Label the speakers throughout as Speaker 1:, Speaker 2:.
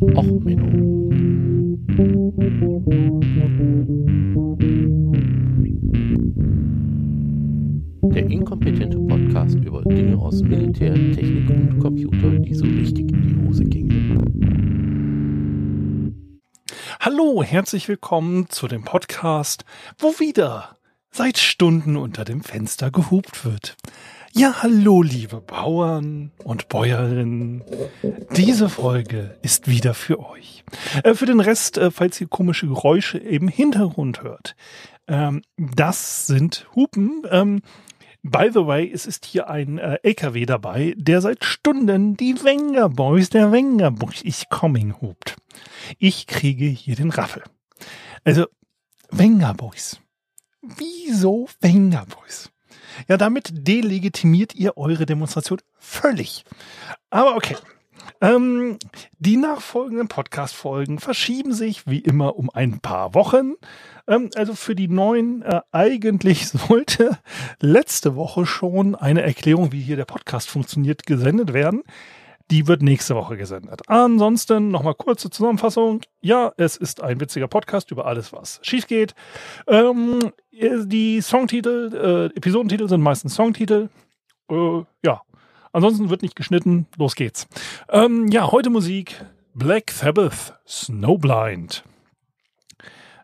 Speaker 1: Och, Menno. Der inkompetente Podcast über Dinge aus Militär, Technik und Computer, die so richtig in die Hose gingen.
Speaker 2: Hallo, herzlich willkommen zu dem Podcast, wo wieder seit Stunden unter dem Fenster gehupt wird. Ja, hallo, liebe Bauern und Bäuerinnen. Diese Folge ist wieder für euch. Äh, für den Rest, äh, falls ihr komische Geräusche im Hintergrund hört, ähm, das sind Hupen. Ähm, by the way, es ist hier ein äh, LKW dabei, der seit Stunden die Wenger Boys, der Wenger Boys, ich coming hupt. Ich kriege hier den Raffel. Also, Wenger Boys. Wieso Wenger Boys? Ja, damit delegitimiert ihr eure Demonstration völlig. Aber okay. Ähm, die nachfolgenden Podcast-Folgen verschieben sich wie immer um ein paar Wochen. Ähm, also für die neuen, äh, eigentlich sollte letzte Woche schon eine Erklärung, wie hier der Podcast funktioniert, gesendet werden. Die wird nächste Woche gesendet. Ansonsten nochmal kurze Zusammenfassung. Ja, es ist ein witziger Podcast über alles, was schief geht. Ähm, die Songtitel, äh, Episodentitel sind meistens Songtitel. Äh, ja, ansonsten wird nicht geschnitten. Los geht's. Ähm, ja, heute Musik. Black Sabbath, Snowblind.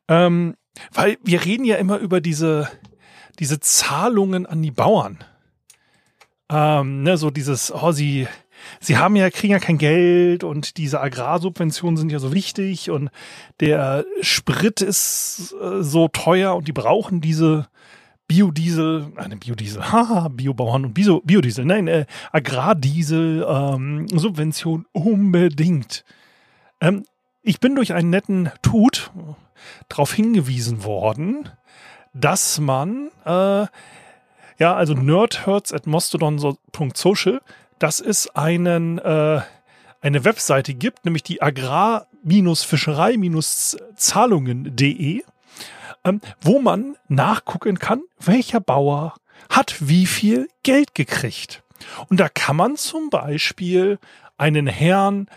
Speaker 2: Ähm, weil wir reden ja immer über diese, diese Zahlungen an die Bauern. Ähm, ne, so dieses, oh, sie, sie haben ja, kriegen ja kein Geld und diese Agrarsubventionen sind ja so wichtig und der Sprit ist äh, so teuer und die brauchen diese Biodiesel, eine Biodiesel, haha, Biobauern und Bio, Biodiesel, nein, äh, Agrardiesel, ähm, unbedingt. Ähm, ich bin durch einen netten Tut darauf hingewiesen worden, dass man, äh, ja, also nerdherds at mastodon.social, dass es einen, äh, eine Webseite gibt, nämlich die agrar-fischerei-zahlungen.de, ähm, wo man nachgucken kann, welcher Bauer hat wie viel Geld gekriegt. Und da kann man zum Beispiel einen Herrn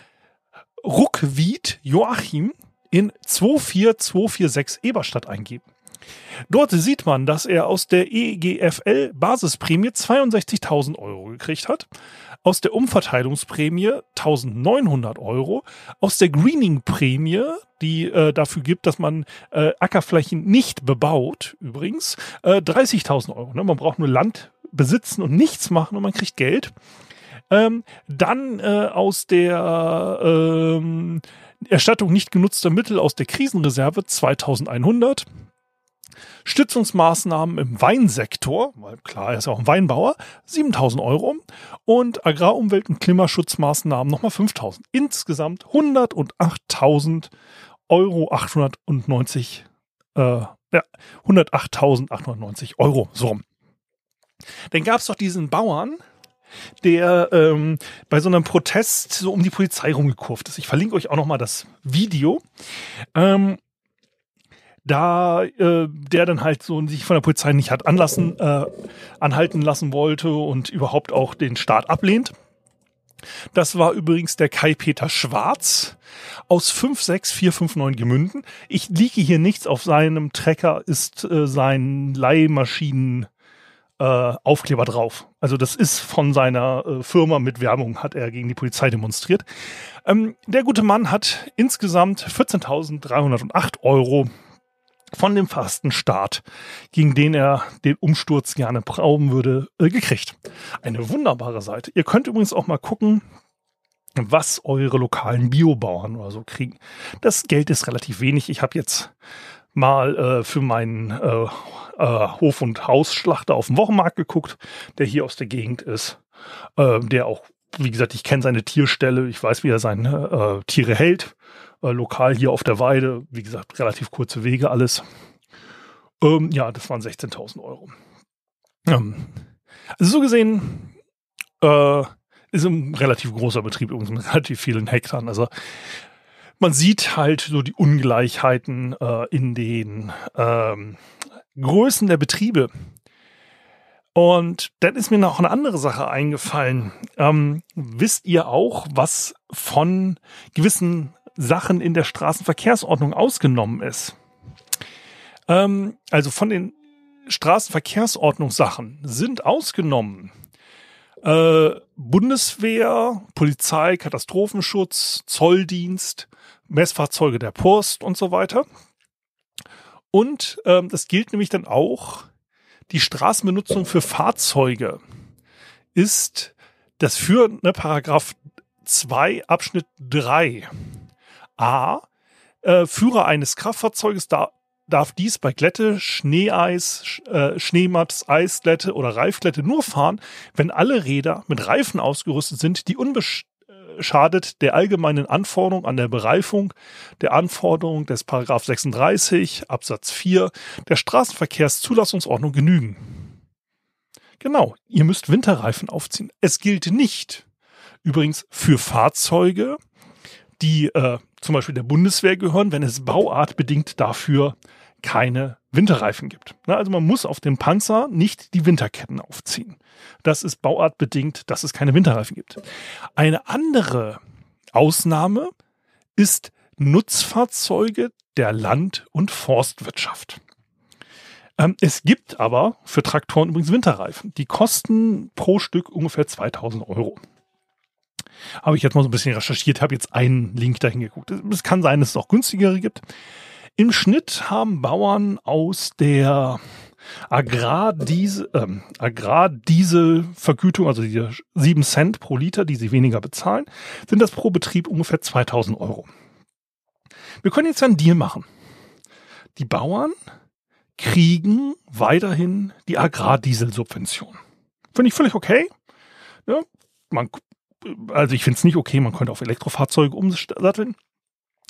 Speaker 2: Ruckwied Joachim in 24246 Eberstadt eingeben. Dort sieht man, dass er aus der EGFL Basisprämie 62.000 Euro gekriegt hat, aus der Umverteilungsprämie 1.900 Euro, aus der Greening-Prämie, die äh, dafür gibt, dass man äh, Ackerflächen nicht bebaut, übrigens, äh, 30.000 Euro. Ne? Man braucht nur Land besitzen und nichts machen und man kriegt Geld. Ähm, dann äh, aus der ähm, Erstattung nicht genutzter Mittel aus der Krisenreserve 2100. Stützungsmaßnahmen im Weinsektor, weil klar, er ist ja auch ein Weinbauer, 7000 Euro und Agrarumwelt- und Klimaschutzmaßnahmen nochmal 5000. Insgesamt 108.000 Euro 890, äh, ja, 108.890 Euro, so. Dann gab es doch diesen Bauern, der ähm, bei so einem Protest so um die Polizei rumgekurft ist. Ich verlinke euch auch noch mal das Video. Ähm, da äh, der dann halt so sich von der Polizei nicht hat anlassen, äh, anhalten lassen wollte und überhaupt auch den Staat ablehnt. Das war übrigens der Kai-Peter Schwarz aus 56459 Gemünden. Ich liege hier nichts auf seinem Trecker, ist äh, sein Leihmaschinen äh, drauf. Also das ist von seiner äh, Firma mit Werbung, hat er gegen die Polizei demonstriert. Ähm, der gute Mann hat insgesamt 14.308 Euro von dem Fastenstaat, gegen den er den Umsturz gerne brauchen würde, äh, gekriegt. Eine wunderbare Seite. Ihr könnt übrigens auch mal gucken, was eure lokalen Biobauern oder so kriegen. Das Geld ist relativ wenig. Ich habe jetzt mal äh, für meinen äh, äh, Hof- und Hausschlachter auf dem Wochenmarkt geguckt, der hier aus der Gegend ist, äh, der auch, wie gesagt, ich kenne seine Tierstelle, ich weiß, wie er seine äh, Tiere hält, äh, lokal hier auf der Weide, wie gesagt, relativ kurze Wege alles. Ähm, ja, das waren 16.000 Euro. Ähm, also so gesehen äh, ist ein relativ großer Betrieb übrigens mit relativ vielen Hektar. Also man sieht halt so die Ungleichheiten äh, in den ähm, Größen der Betriebe. Und dann ist mir noch eine andere Sache eingefallen. Ähm, wisst ihr auch, was von gewissen Sachen in der Straßenverkehrsordnung ausgenommen ist. Ähm, also von den Straßenverkehrsordnungssachen sind ausgenommen äh, Bundeswehr, Polizei, Katastrophenschutz, Zolldienst, Messfahrzeuge der Post und so weiter. Und ähm, das gilt nämlich dann auch, die Straßenbenutzung für Fahrzeuge ist das für ne, Paragraph 2 Abschnitt 3 a äh, Führer eines Kraftfahrzeuges da, darf dies bei Glätte, Schneeeis, äh, Schneematz, Eisglätte oder Reifglätte nur fahren, wenn alle Räder mit Reifen ausgerüstet sind, die unbeschadet der allgemeinen Anforderung an der Bereifung der Anforderung des Paragraph 36 Absatz 4 der Straßenverkehrszulassungsordnung genügen. Genau, ihr müsst Winterreifen aufziehen. Es gilt nicht übrigens für Fahrzeuge, die äh, zum Beispiel der Bundeswehr gehören, wenn es bauartbedingt dafür keine Winterreifen gibt. Also man muss auf dem Panzer nicht die Winterketten aufziehen. Das ist bauartbedingt, dass es keine Winterreifen gibt. Eine andere Ausnahme ist Nutzfahrzeuge der Land- und Forstwirtschaft. Ähm, es gibt aber für Traktoren übrigens Winterreifen. Die kosten pro Stück ungefähr 2000 Euro. Habe ich jetzt mal so ein bisschen recherchiert, habe jetzt einen Link dahin geguckt. Es kann sein, dass es auch günstigere gibt. Im Schnitt haben Bauern aus der Agrardiesel, ähm, Agrardieselvergütung, also die 7 Cent pro Liter, die sie weniger bezahlen, sind das pro Betrieb ungefähr 2000 Euro. Wir können jetzt einen Deal machen. Die Bauern kriegen weiterhin die Agrardieselsubvention. Finde ich völlig okay. Ja, man, also ich finde es nicht okay, man könnte auf Elektrofahrzeuge umsatteln.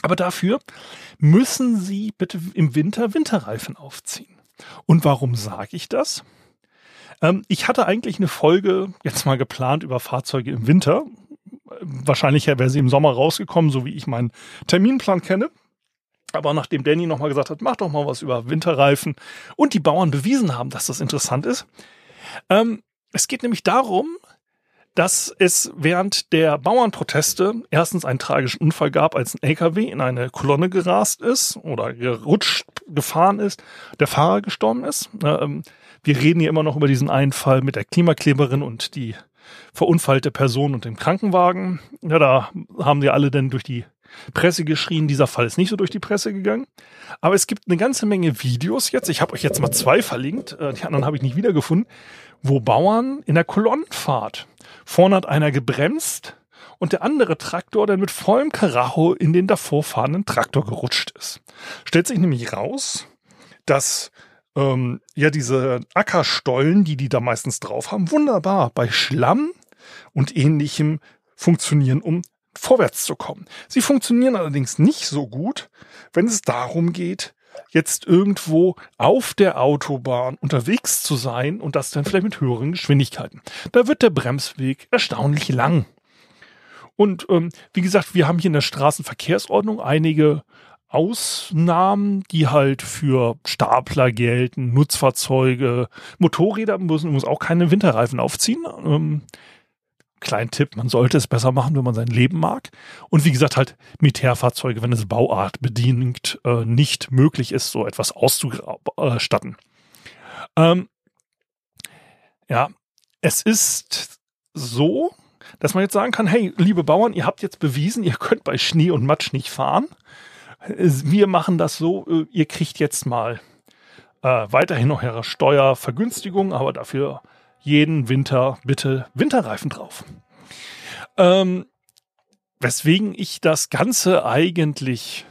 Speaker 2: Aber dafür müssen Sie bitte im Winter Winterreifen aufziehen. Und warum sage ich das? Ähm, ich hatte eigentlich eine Folge jetzt mal geplant über Fahrzeuge im Winter. Wahrscheinlich wäre sie im Sommer rausgekommen, so wie ich meinen Terminplan kenne. Aber nachdem Danny nochmal gesagt hat, mach doch mal was über Winterreifen und die Bauern bewiesen haben, dass das interessant ist. Ähm, es geht nämlich darum, dass es während der Bauernproteste erstens einen tragischen Unfall gab, als ein LKW in eine Kolonne gerast ist oder gerutscht gefahren ist, der Fahrer gestorben ist. Ähm, wir reden hier immer noch über diesen einen Fall mit der Klimakleberin und die verunfallte Person und dem Krankenwagen. Ja, da haben sie alle dann durch die Presse geschrien. Dieser Fall ist nicht so durch die Presse gegangen. Aber es gibt eine ganze Menge Videos jetzt. Ich habe euch jetzt mal zwei verlinkt. Äh, die anderen habe ich nicht wiedergefunden. Wo Bauern in der Kolonnenfahrt Vorne hat einer gebremst und der andere Traktor dann mit vollem Karacho in den davor fahrenden Traktor gerutscht ist. Stellt sich nämlich raus, dass ähm, ja diese Ackerstollen, die die da meistens drauf haben, wunderbar bei Schlamm und ähnlichem funktionieren, um vorwärts zu kommen. Sie funktionieren allerdings nicht so gut, wenn es darum geht, jetzt irgendwo auf der Autobahn unterwegs zu sein und das dann vielleicht mit höheren Geschwindigkeiten. Da wird der Bremsweg erstaunlich lang. Und ähm, wie gesagt, wir haben hier in der Straßenverkehrsordnung einige Ausnahmen, die halt für Stapler gelten, Nutzfahrzeuge, Motorräder müssen, muss auch keine Winterreifen aufziehen. Ähm, kleinen Tipp, man sollte es besser machen, wenn man sein Leben mag. Und wie gesagt, halt Militärfahrzeuge, wenn es Bauart bedingt äh, nicht möglich ist, so etwas auszustatten. Ähm, ja, es ist so, dass man jetzt sagen kann, hey, liebe Bauern, ihr habt jetzt bewiesen, ihr könnt bei Schnee und Matsch nicht fahren. Wir machen das so, äh, ihr kriegt jetzt mal äh, weiterhin noch eure Steuervergünstigung, aber dafür jeden Winter bitte Winterreifen drauf. Ähm, weswegen ich das Ganze eigentlich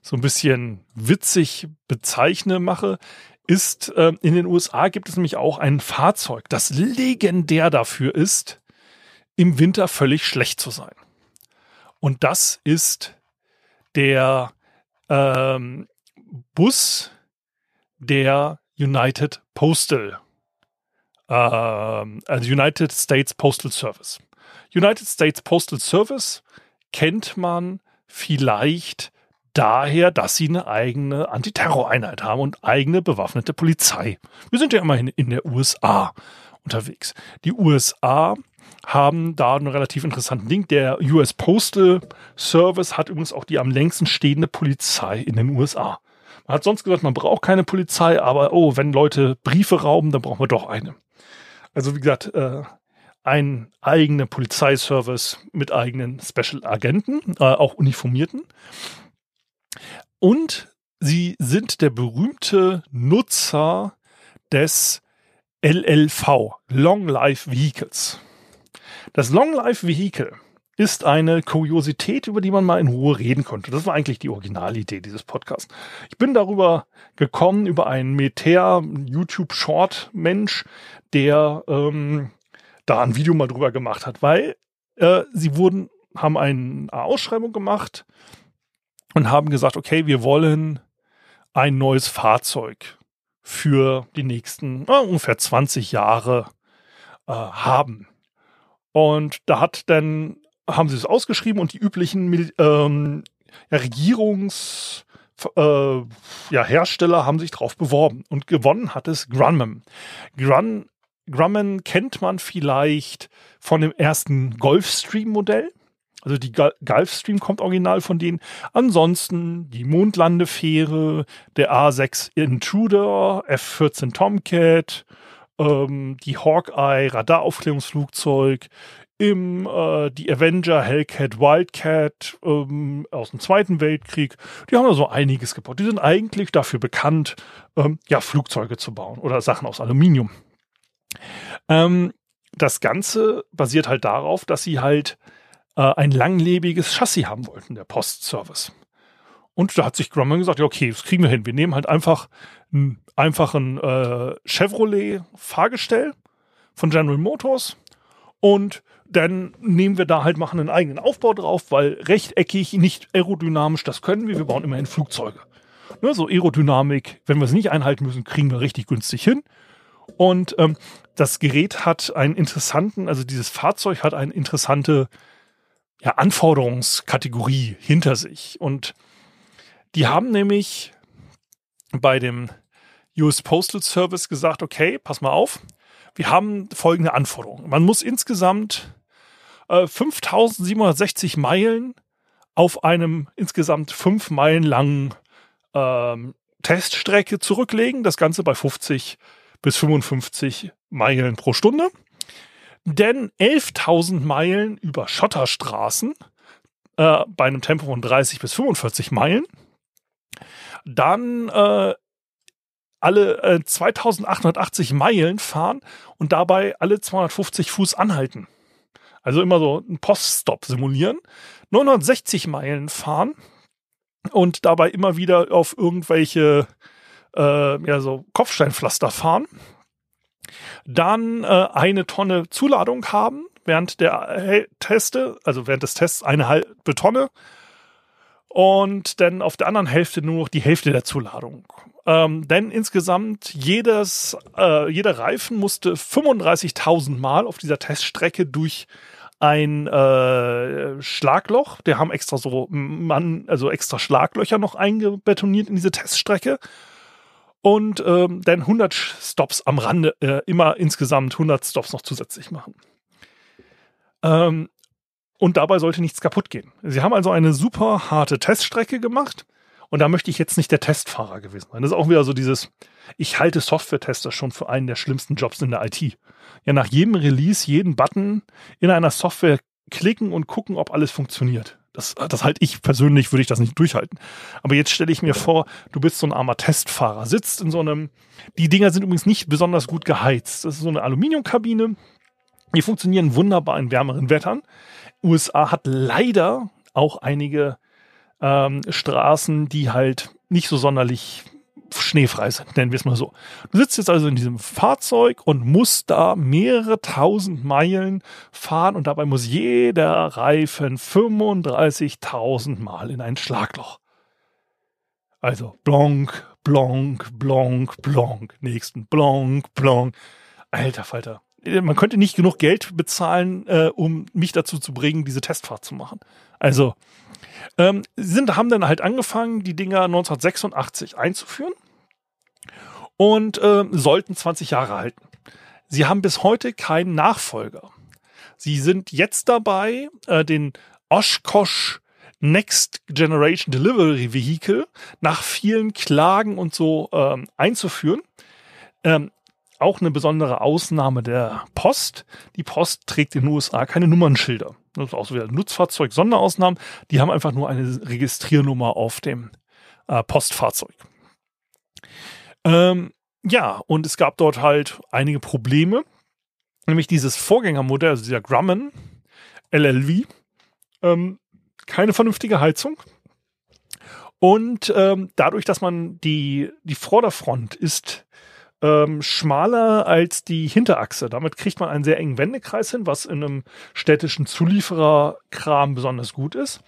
Speaker 2: so ein bisschen witzig bezeichne mache, ist, äh, in den USA gibt es nämlich auch ein Fahrzeug, das legendär dafür ist, im Winter völlig schlecht zu sein. Und das ist der ähm, Bus der United Postal also United States Postal Service. United States Postal Service kennt man vielleicht daher, dass sie eine eigene Antiterroreinheit haben und eigene bewaffnete Polizei. Wir sind ja immerhin in der USA unterwegs. Die USA haben da einen relativ interessanten Ding. Der US Postal Service hat übrigens auch die am längsten stehende Polizei in den USA. Man hat sonst gesagt, man braucht keine Polizei, aber oh, wenn Leute Briefe rauben, dann brauchen wir doch eine. Also wie gesagt, äh, ein eigener Polizeiservice mit eigenen Special Agenten, äh, auch uniformierten. Und sie sind der berühmte Nutzer des LLV, Long Life Vehicles. Das Long Life Vehicle ist eine Kuriosität, über die man mal in Ruhe reden konnte. Das war eigentlich die Originalidee dieses Podcasts. Ich bin darüber gekommen, über einen Militär-YouTube-Short-Mensch, der ähm, da ein Video mal drüber gemacht hat, weil äh, sie wurden, haben eine Ausschreibung gemacht und haben gesagt, okay, wir wollen ein neues Fahrzeug für die nächsten äh, ungefähr 20 Jahre äh, haben. Und da hat dann, haben sie es ausgeschrieben und die üblichen ähm, ja, Regierungs- äh, ja, Hersteller haben sich drauf beworben und gewonnen hat es Grumman. Grun, Grumman kennt man vielleicht von dem ersten Gulfstream-Modell. Also die Gulfstream kommt original von denen. Ansonsten die Mondlandefähre, der A6 Intruder, F-14 Tomcat, ähm, die Hawkeye Radaraufklärungsflugzeug, im äh, die Avenger Hellcat Wildcat ähm, aus dem Zweiten Weltkrieg. Die haben da so einiges gebaut. Die sind eigentlich dafür bekannt, ähm, ja, Flugzeuge zu bauen oder Sachen aus Aluminium. Ähm, das Ganze basiert halt darauf, dass sie halt äh, ein langlebiges Chassis haben wollten, der Postservice. Und da hat sich Grumman gesagt, ja, okay, das kriegen wir hin. Wir nehmen halt einfach einen einfachen äh, Chevrolet-Fahrgestell von General Motors und dann nehmen wir da halt, machen einen eigenen Aufbau drauf, weil rechteckig, nicht aerodynamisch, das können wir. Wir bauen immerhin Flugzeuge. Ne, so Aerodynamik, wenn wir es nicht einhalten müssen, kriegen wir richtig günstig hin. Und ähm, das Gerät hat einen interessanten, also dieses Fahrzeug hat eine interessante ja, Anforderungskategorie hinter sich. Und die haben nämlich bei dem US Postal Service gesagt, okay, pass mal auf, wir haben folgende Anforderungen. Man muss insgesamt äh, 5760 Meilen auf einem insgesamt fünf Meilen langen ähm, Teststrecke zurücklegen. Das Ganze bei 50 bis 55 Meilen pro Stunde. Denn 11.000 Meilen über Schotterstraßen äh, bei einem Tempo von 30 bis 45 Meilen. Dann äh, alle äh, 2880 Meilen fahren und dabei alle 250 Fuß anhalten. Also immer so einen Poststop simulieren. 960 Meilen fahren und dabei immer wieder auf irgendwelche äh, ja, so Kopfsteinpflaster fahren. Dann äh, eine Tonne Zuladung haben während der äh, Teste, also während des Tests eine halbe Tonne. Und dann auf der anderen Hälfte nur noch die Hälfte der Zuladung. Ähm, denn insgesamt jedes, äh, jeder Reifen musste 35.000 Mal auf dieser Teststrecke durch ein äh, Schlagloch. Der haben extra so man, also extra Schlaglöcher noch eingebetoniert in diese Teststrecke und ähm, dann 100 Stops am Rande, äh, immer insgesamt 100 Stops noch zusätzlich machen. Ähm, und dabei sollte nichts kaputt gehen. Sie haben also eine super harte Teststrecke gemacht und da möchte ich jetzt nicht der Testfahrer gewesen sein. Das ist auch wieder so dieses, ich halte Software-Tester schon für einen der schlimmsten Jobs in der IT. Ja, nach jedem Release, jeden Button in einer Software klicken und gucken, ob alles funktioniert. Das, das halte ich persönlich, würde ich das nicht durchhalten. Aber jetzt stelle ich mir vor, du bist so ein armer Testfahrer, sitzt in so einem, die Dinger sind übrigens nicht besonders gut geheizt. Das ist so eine Aluminiumkabine. Die funktionieren wunderbar in wärmeren Wettern. USA hat leider auch einige ähm, Straßen, die halt nicht so sonderlich schneefrei sind, nennen wir es mal so. Du sitzt jetzt also in diesem Fahrzeug und musst da mehrere tausend Meilen fahren und dabei muss jeder Reifen 35.000 Mal in ein Schlagloch. Also blonk, blonk, blonk, blonk, nächsten blonk, blonk. Alter Falter. Man könnte nicht genug Geld bezahlen, äh, um mich dazu zu bringen, diese Testfahrt zu machen. Also, ähm, sind, haben dann halt angefangen, die Dinger 1986 einzuführen und äh, sollten 20 Jahre halten. Sie haben bis heute keinen Nachfolger. Sie sind jetzt dabei, äh, den Oshkosh Next Generation Delivery Vehicle nach vielen Klagen und so ähm, einzuführen. Ähm, auch eine besondere Ausnahme der Post. Die Post trägt in den USA keine Nummernschilder. Das ist auch so wieder Nutzfahrzeug, Sonderausnahmen. Die haben einfach nur eine Registriernummer auf dem äh, Postfahrzeug. Ähm, ja, und es gab dort halt einige Probleme. Nämlich dieses Vorgängermodell, also dieser Grumman LLV, ähm, keine vernünftige Heizung. Und ähm, dadurch, dass man die, die Vorderfront ist ähm, schmaler als die Hinterachse. Damit kriegt man einen sehr engen Wendekreis hin, was in einem städtischen Zuliefererkram besonders gut ist.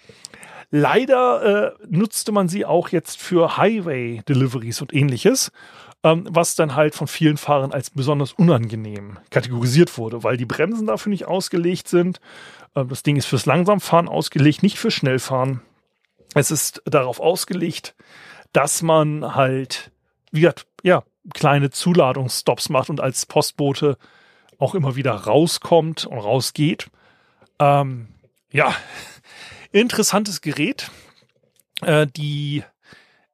Speaker 2: Leider äh, nutzte man sie auch jetzt für Highway-Deliveries und ähnliches, ähm, was dann halt von vielen Fahrern als besonders unangenehm kategorisiert wurde, weil die Bremsen dafür nicht ausgelegt sind. Ähm, das Ding ist fürs Langsamfahren ausgelegt, nicht fürs Schnellfahren. Es ist darauf ausgelegt, dass man halt, wie gesagt, ja, kleine Zuladungsstops macht und als Postbote auch immer wieder rauskommt und rausgeht. Ähm, ja, interessantes Gerät. Äh, die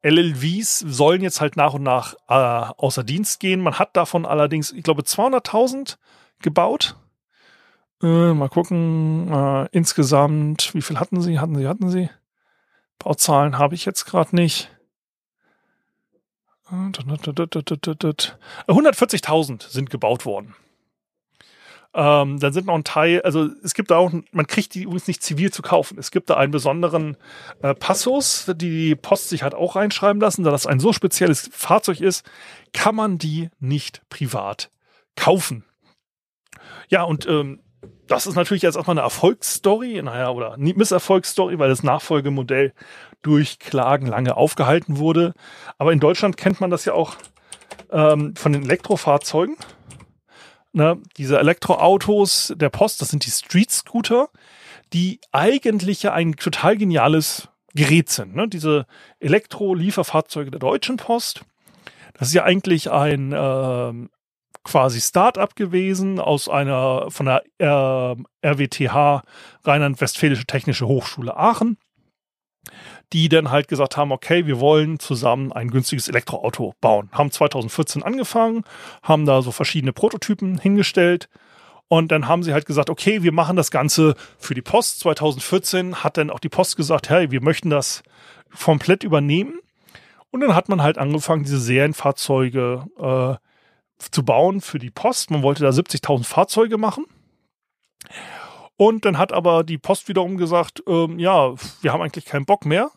Speaker 2: LLVs sollen jetzt halt nach und nach äh, außer Dienst gehen. Man hat davon allerdings, ich glaube, 200.000 gebaut. Äh, mal gucken, äh, insgesamt, wie viel hatten sie? Hatten sie, hatten sie? Bauzahlen habe ich jetzt gerade nicht. 140.000 sind gebaut worden. Ähm, dann sind noch ein Teil, also es gibt da auch, man kriegt die übrigens nicht zivil zu kaufen. Es gibt da einen besonderen äh, Passus, die die Post sich halt auch reinschreiben lassen, da das ein so spezielles Fahrzeug ist, kann man die nicht privat kaufen. Ja, und ähm, das ist natürlich jetzt erstmal eine Erfolgsstory, naja, oder Misserfolgsstory, weil das Nachfolgemodell durch Klagen lange aufgehalten wurde. Aber in Deutschland kennt man das ja auch ähm, von den Elektrofahrzeugen. Ne, diese Elektroautos der Post, das sind die Street Scooter, die eigentlich ja ein total geniales Gerät sind. Ne? Diese Elektro-Lieferfahrzeuge der Deutschen Post. Das ist ja eigentlich ein äh, quasi Start-up gewesen aus einer von der äh, RWTH Rheinland-Westfälische Technische Hochschule Aachen die dann halt gesagt haben, okay, wir wollen zusammen ein günstiges Elektroauto bauen. Haben 2014 angefangen, haben da so verschiedene Prototypen hingestellt und dann haben sie halt gesagt, okay, wir machen das Ganze für die Post. 2014 hat dann auch die Post gesagt, hey, wir möchten das komplett übernehmen. Und dann hat man halt angefangen, diese Serienfahrzeuge äh, zu bauen für die Post. Man wollte da 70.000 Fahrzeuge machen. Und dann hat aber die Post wiederum gesagt, ähm, ja, wir haben eigentlich keinen Bock mehr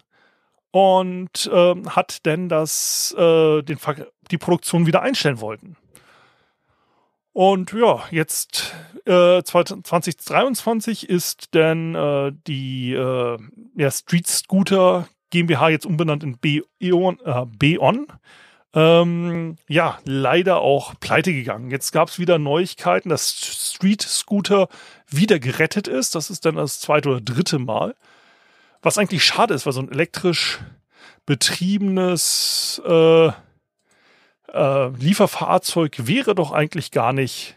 Speaker 2: und ähm, hat denn das, äh, den, die Produktion wieder einstellen wollten. Und ja, jetzt äh, 2023 ist dann äh, die äh, ja, Street Scooter GmbH jetzt umbenannt in. Äh, B-On ähm, ja, leider auch pleite gegangen. Jetzt gab es wieder Neuigkeiten, dass Street Scooter wieder gerettet ist. Das ist dann das zweite oder dritte Mal. Was eigentlich schade ist, weil so ein elektrisch betriebenes äh, äh, Lieferfahrzeug wäre doch eigentlich gar nicht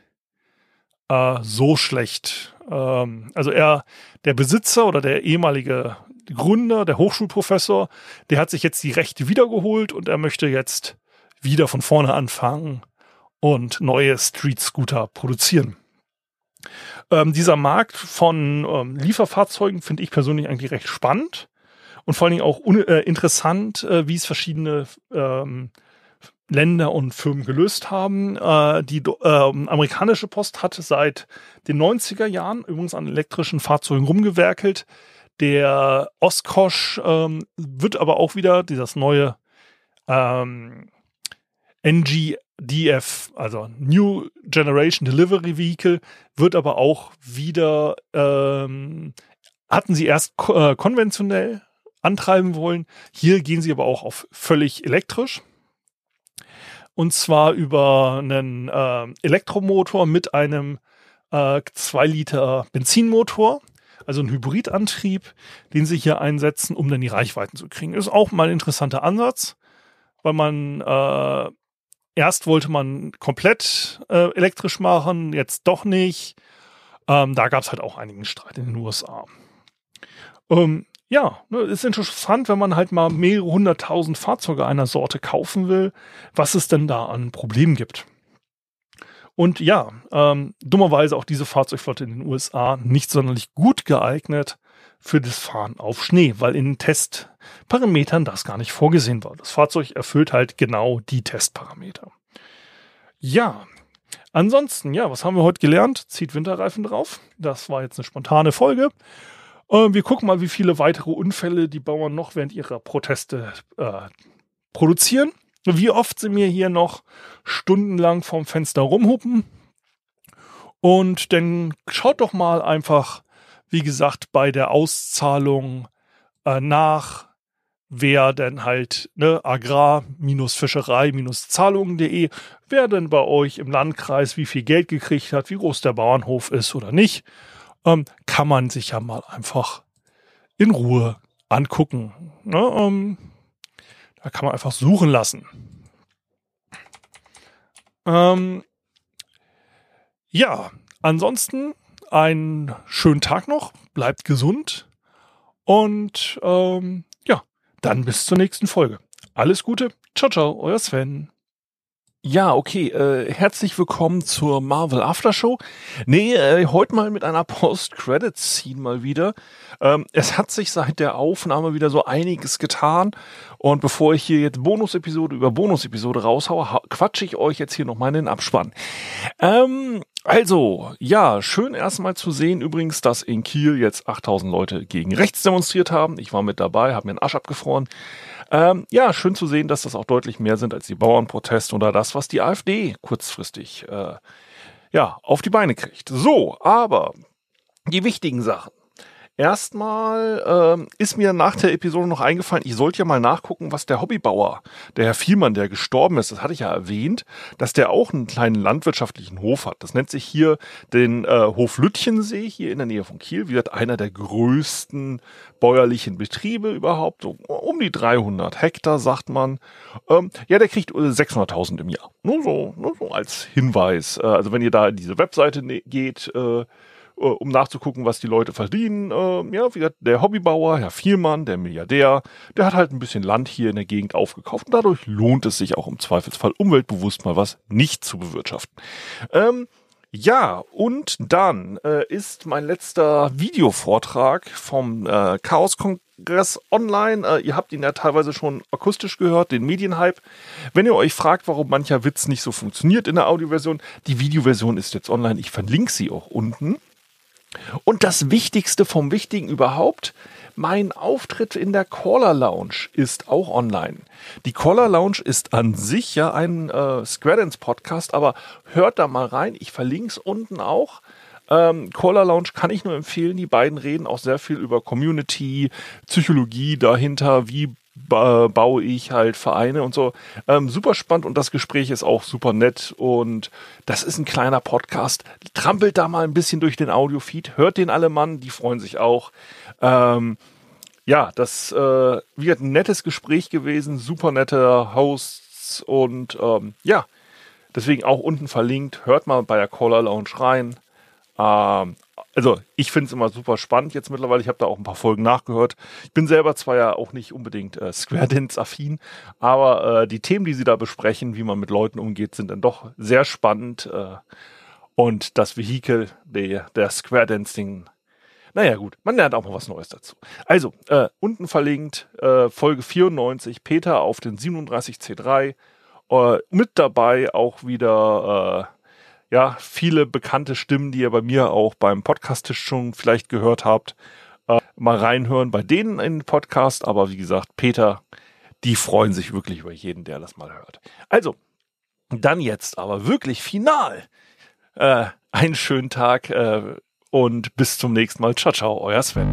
Speaker 2: äh, so schlecht. Ähm, also er, der Besitzer oder der ehemalige Gründer, der Hochschulprofessor, der hat sich jetzt die Rechte wiedergeholt und er möchte jetzt wieder von vorne anfangen und neue Street Scooter produzieren. Ähm, dieser Markt von ähm, Lieferfahrzeugen finde ich persönlich eigentlich recht spannend und vor allen Dingen auch äh, interessant, äh, wie es verschiedene ähm, Länder und Firmen gelöst haben. Äh, die äh, amerikanische Post hat seit den 90er Jahren übrigens an elektrischen Fahrzeugen rumgewerkelt. Der Oskosch ähm, wird aber auch wieder dieses neue ähm, NGDF, also New Generation Delivery Vehicle, wird aber auch wieder, ähm, hatten sie erst äh, konventionell antreiben wollen. Hier gehen sie aber auch auf völlig elektrisch. Und zwar über einen äh, Elektromotor mit einem äh, 2 Liter Benzinmotor, also ein Hybridantrieb, den sie hier einsetzen, um dann die Reichweiten zu kriegen. Ist auch mal ein interessanter Ansatz, weil man äh, Erst wollte man komplett äh, elektrisch machen, jetzt doch nicht.
Speaker 3: Ähm, da gab es halt auch einigen Streit in den USA. Ähm, ja, ne, ist interessant, wenn man halt mal mehrere hunderttausend Fahrzeuge einer Sorte kaufen will, was es denn da an Problemen gibt. Und ja, ähm, dummerweise auch diese Fahrzeugflotte in den USA nicht sonderlich gut geeignet für das Fahren auf Schnee, weil in den Testparametern das gar nicht vorgesehen war. Das Fahrzeug erfüllt halt genau die Testparameter. Ja, ansonsten, ja, was haben wir heute gelernt? Zieht Winterreifen drauf. Das war jetzt eine spontane Folge. Äh, wir gucken mal, wie viele weitere Unfälle die Bauern noch während ihrer Proteste äh, produzieren. Wie oft sie mir hier noch stundenlang vorm Fenster rumhupen. Und dann schaut doch mal einfach, wie gesagt, bei der Auszahlung äh, nach, wer denn halt ne, agrar-fischerei-zahlungen.de, wer denn bei euch im Landkreis wie viel Geld gekriegt hat, wie groß der Bauernhof ist oder nicht ähm, kann man sich ja mal einfach in Ruhe angucken. Ne? Ähm, da kann man einfach suchen lassen. Ähm, ja, ansonsten einen schönen Tag noch, bleibt gesund und ähm, ja, dann bis zur nächsten Folge. Alles Gute, ciao, ciao, euer Sven.
Speaker 2: Ja, okay. Äh, herzlich willkommen zur Marvel After Show. Nee, äh, heute mal mit einer Post-Credit-Scene mal wieder. Ähm, es hat sich seit der Aufnahme wieder so einiges getan. Und bevor ich hier jetzt Bonus-Episode über Bonus-Episode raushaue, quatsche ich euch jetzt hier nochmal in den Abspann. Ähm, also, ja, schön erstmal zu sehen übrigens, dass in Kiel jetzt 8000 Leute gegen rechts demonstriert haben. Ich war mit dabei, habe mir einen Arsch abgefroren. Ähm, ja, schön zu sehen, dass das auch deutlich mehr sind als die Bauernproteste oder das, was die AfD kurzfristig äh, ja, auf die Beine kriegt. So, aber die wichtigen Sachen. Erstmal ähm, ist mir nach der Episode noch eingefallen, ich sollte ja mal nachgucken, was der Hobbybauer, der Herr Vielmann, der gestorben ist, das hatte ich ja erwähnt, dass der auch einen kleinen landwirtschaftlichen Hof hat. Das nennt sich hier den äh, Hof Lütchensee, hier in der Nähe von Kiel. Wie gesagt, einer der größten bäuerlichen Betriebe überhaupt, so um die 300 Hektar, sagt man. Ähm, ja, der kriegt 600.000 im Jahr. Nur so, nur so als Hinweis. Äh, also wenn ihr da in diese Webseite ne-, geht, äh, äh, um nachzugucken, was die Leute verdienen. Äh, ja, wie gesagt, der Hobbybauer, Herr Vielmann, der Milliardär, der hat halt ein bisschen Land hier in der Gegend aufgekauft und dadurch lohnt es sich auch im Zweifelsfall umweltbewusst mal was nicht zu bewirtschaften. Ähm, ja, und dann äh, ist mein letzter Videovortrag vom äh, Chaos-Kongress online. Äh, ihr habt ihn ja teilweise schon akustisch gehört, den Medienhype. Wenn ihr euch fragt, warum mancher Witz nicht so funktioniert in der Audioversion, die Videoversion ist jetzt online. Ich verlinke sie auch unten. Und das Wichtigste vom Wichtigen überhaupt, mein Auftritt in der Caller Lounge ist auch online. Die Caller Lounge ist an sich ja ein äh, Square Dance Podcast, aber hört da mal rein. Ich verlinke es unten auch. Ähm, Caller Lounge kann ich nur empfehlen. Die beiden reden auch sehr viel über Community, Psychologie dahinter, wie baue ich halt Vereine und so. Ähm, super spannend und das Gespräch ist auch super nett und das ist ein kleiner Podcast. Trampelt da mal ein bisschen durch den Audiofeed, hört den alle Mann, die freuen sich auch. Ähm, ja, das äh, wird ein nettes Gespräch gewesen, super nette Hosts und ähm, ja, deswegen auch unten verlinkt. Hört mal bei der Caller Lounge rein. Ähm, also ich finde es immer super spannend jetzt mittlerweile. Ich habe da auch ein paar Folgen nachgehört. Ich bin selber zwar ja auch nicht unbedingt äh, Square Dance affin, aber äh, die Themen, die sie da besprechen, wie man mit Leuten umgeht, sind dann doch sehr spannend. Äh, und das Vehikel der, der Square Dancing, naja gut, man lernt auch mal was Neues dazu. Also, äh, unten verlinkt, äh, Folge 94, Peter auf den 37C3. Äh, mit dabei auch wieder äh, ja, viele bekannte Stimmen, die ihr bei mir auch beim Podcast-Tisch schon vielleicht gehört habt, äh, mal reinhören bei denen in den Podcast. Aber wie gesagt, Peter, die freuen sich wirklich über jeden, der das mal hört. Also, dann jetzt aber wirklich final. Äh, einen schönen Tag äh, und bis zum nächsten Mal. Ciao, ciao, euer Sven.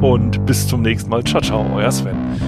Speaker 2: Und bis zum nächsten Mal. Ciao, ciao, euer Sven.